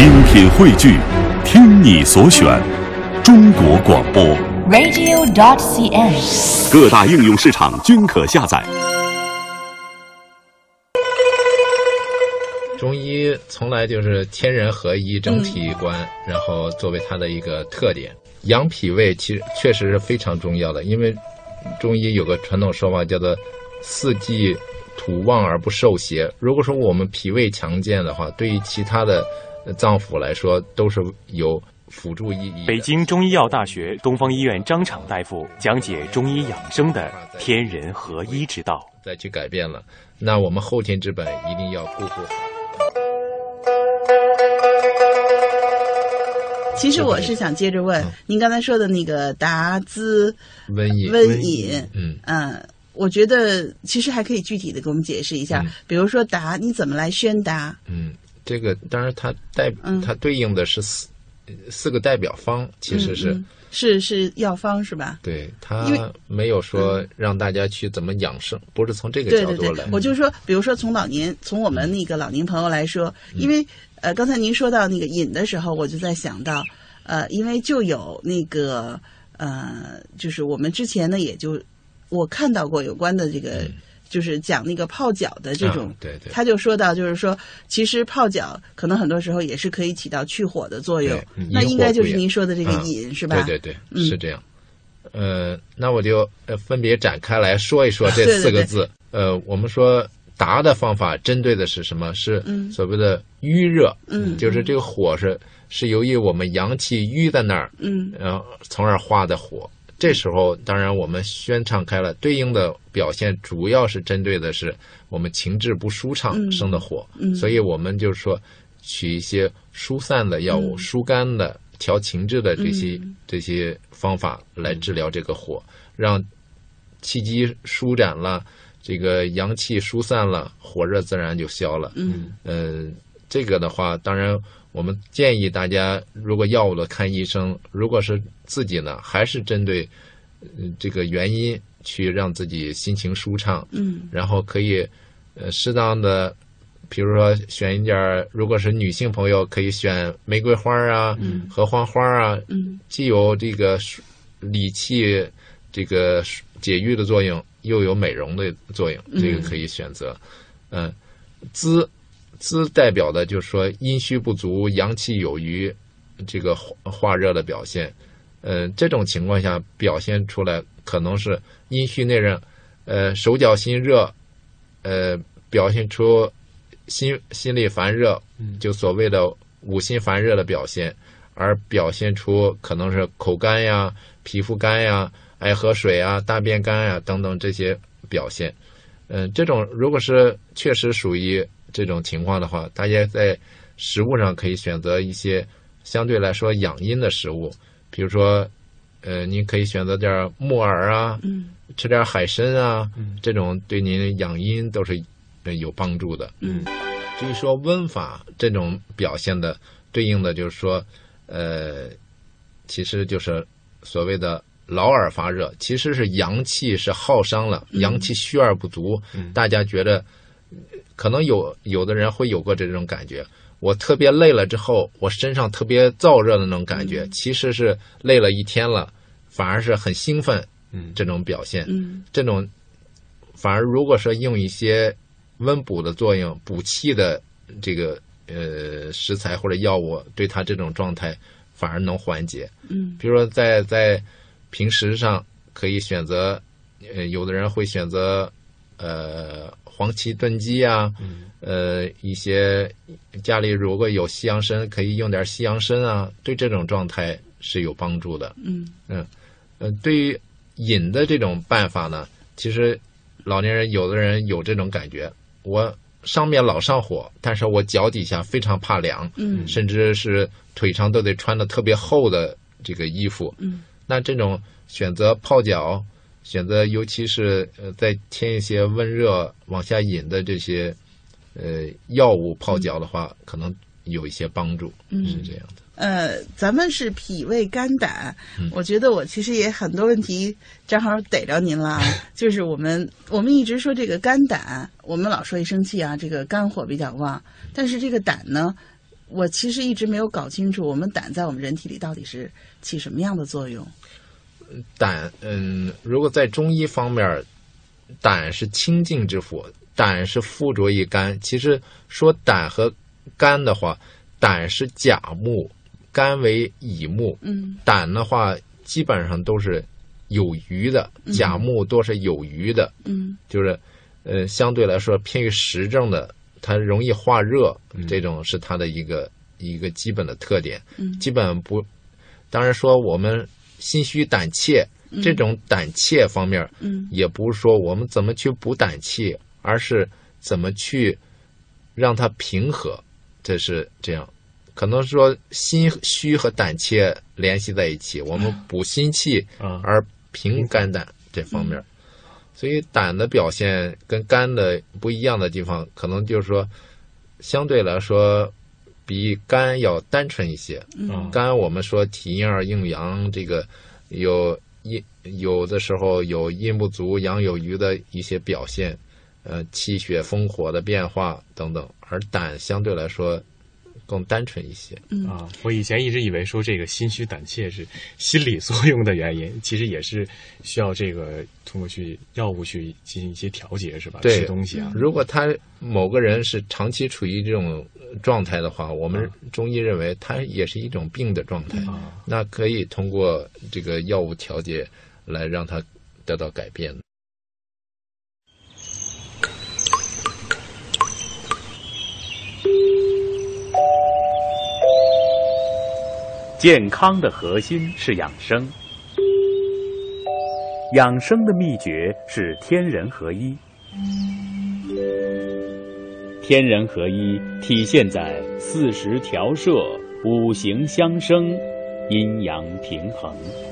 精品汇聚，听你所选，中国广播。radio.dot.cn，。各大应用市场均可下载。中医从来就是天人合一、整体观，然后作为它的一个特点。养脾胃其实确实是非常重要的，因为中医有个传统说法叫做“四季土旺而不受邪”。如果说我们脾胃强健的话，对于其他的呃脏腑来说都是有辅助意义。北京中医药大学东方医院张敞大夫讲解中医养生的天人合一之道。再去改变了，那我们后天之本一定要顾护好。其实我是想接着问，您刚才说的那个达滋瘟疫，瘟饮，嗯，嗯，我觉得其实还可以具体的给我们解释一下，嗯比如说达，你怎么来宣达？嗯，这个当然它代嗯。它对应的是四四个代表方，其实是、是是药方是吧？对因它没有说让大家去怎么养生，不是从这个对对对角度来。，我就说，比如说从老年，从我们那个老年朋友来说，嗯。因为呃，刚才您说到那个饮的时候，我就在想到，呃，因为就有那个呃，就是我们之前呢，也就我看到过有关的这个，就是讲那个泡脚的这种对对他就说到，就是说，其实泡脚可能很多时候也是可以起到去火的作用那应该就是您说的这个啊饮是吧？对对对，嗯是这样。呃，那我就呃分别展开来说一说这对对对四个字。呃，我们说达的方法针对的是什么？是嗯所谓的淤热，嗯就是这个火是是由于我们阳气淤在那儿，嗯然后从而化的火。这时候，当然我们宣畅开了，对应的表现主要是针对的是我们情志不舒畅嗯生的火，嗯所以我们就是说取一些疏散的药物、嗯疏肝的、调情志的这些、嗯这些方法来治疗这个火，让气机舒展了，这个阳气疏散了，火热自然就消了。嗯嗯，这个的话，当然我们建议大家，如果药物的看医生，如果是自己呢，还是针对嗯这个原因去让自己心情舒畅，嗯。然后可以呃适当的，比如说选一点儿，如果是女性朋友，可以选玫瑰花啊、嗯。合欢花啊，嗯。既有这个理气、这个解郁的作用，又有美容的作用，这个可以选择。嗯，滋滋代表的就是说阴虚不足、阳气有余，这个化化热的表现。呃，这种情况下表现出来可能是阴虚内热，呃，手脚心热，呃，表现出心心里烦热，就所谓的五心烦热的表现，而表现出可能是口干呀、皮肤干呀、爱喝水啊、大便干呀等等这些表现。嗯，这种如果是确实属于这种情况的话，大家在食物上可以选择一些相对来说养阴的食物，比如说，呃，您可以选择点儿木耳啊，嗯吃点海参啊，这种对您养阴都是呃有帮助的。嗯至于说温法这种表现的对应的就是说，呃，其实就是所谓的劳而发热，其实是阳气是耗伤了，阳气虚而不足。大家觉得，可能有有的人会有过这种感觉。我特别累了之后，我身上特别燥热的那种感觉，其实是累了一天了，反而是很兴奋，嗯这种表现。嗯这种反而如果说用一些温补的作用、补气的这个呃食材或者药物，对他这种状态反而能缓解。嗯比如说在在平时上可以选择，呃，有的人会选择呃黄芪炖鸡啊，呃一些家里如果有西洋参，可以用点西洋参啊，对这种状态是有帮助的。嗯呃，对于饮的这种办法呢，其实老年人有的人有这种感觉，我上面老上火，但是我脚底下非常怕凉，嗯甚至是腿上都得穿的特别厚的这个衣服。嗯那这种选择泡脚，选择尤其是呃再添一些温热往下引的这些呃药物泡脚的话，可能有一些帮助，嗯是这样的。呃，咱们是脾胃肝胆，嗯我觉得我其实也很多问题正好逮着您了啊，就是我们我们一直说这个肝胆，我们老说一生气啊，这个肝火比较旺，但是这个胆呢，我其实一直没有搞清楚，我们胆在我们人体里到底是起什么样的作用？胆，嗯，如果在中医方面，胆是清净之府，胆是附着于肝。其实说胆和肝的话，胆是甲木，肝为乙木。嗯胆的话，基本上都是有余的，甲木多是有余的，嗯就是呃，相对来说偏于实证的，它容易化热，这种是它的一个一个基本的特点。嗯基本不，当然说我们心虚胆怯这种胆怯方面，嗯也不是说我们怎么去补胆气，而是怎么去让它平和，这是这样。可能说心虚和胆怯联系在一起，我们补心气啊而平肝胆这方面。所以胆的表现跟肝的不一样的地方，可能就是说，相对来说比肝要单纯一些。嗯肝我们说体阴二应阳，这个有阴有的时候有阴不足、阳有余的一些表现，呃，气血风火的变化等等，而胆相对来说更单纯一些。啊，我以前一直以为说这个心虚胆怯是心理作用的原因，其实也是需要这个通过去药物去进行一些调节，是吧？对吃东西啊，如果他某个人是长期处于这种呃状态的话，我们中医认为它也是一种病的状态，啊那可以通过这个药物调节来让它得到改变。健康的核心是养生，养生的秘诀是天人合一。天人合一体现在四时调摄、五行相生、阴阳平衡。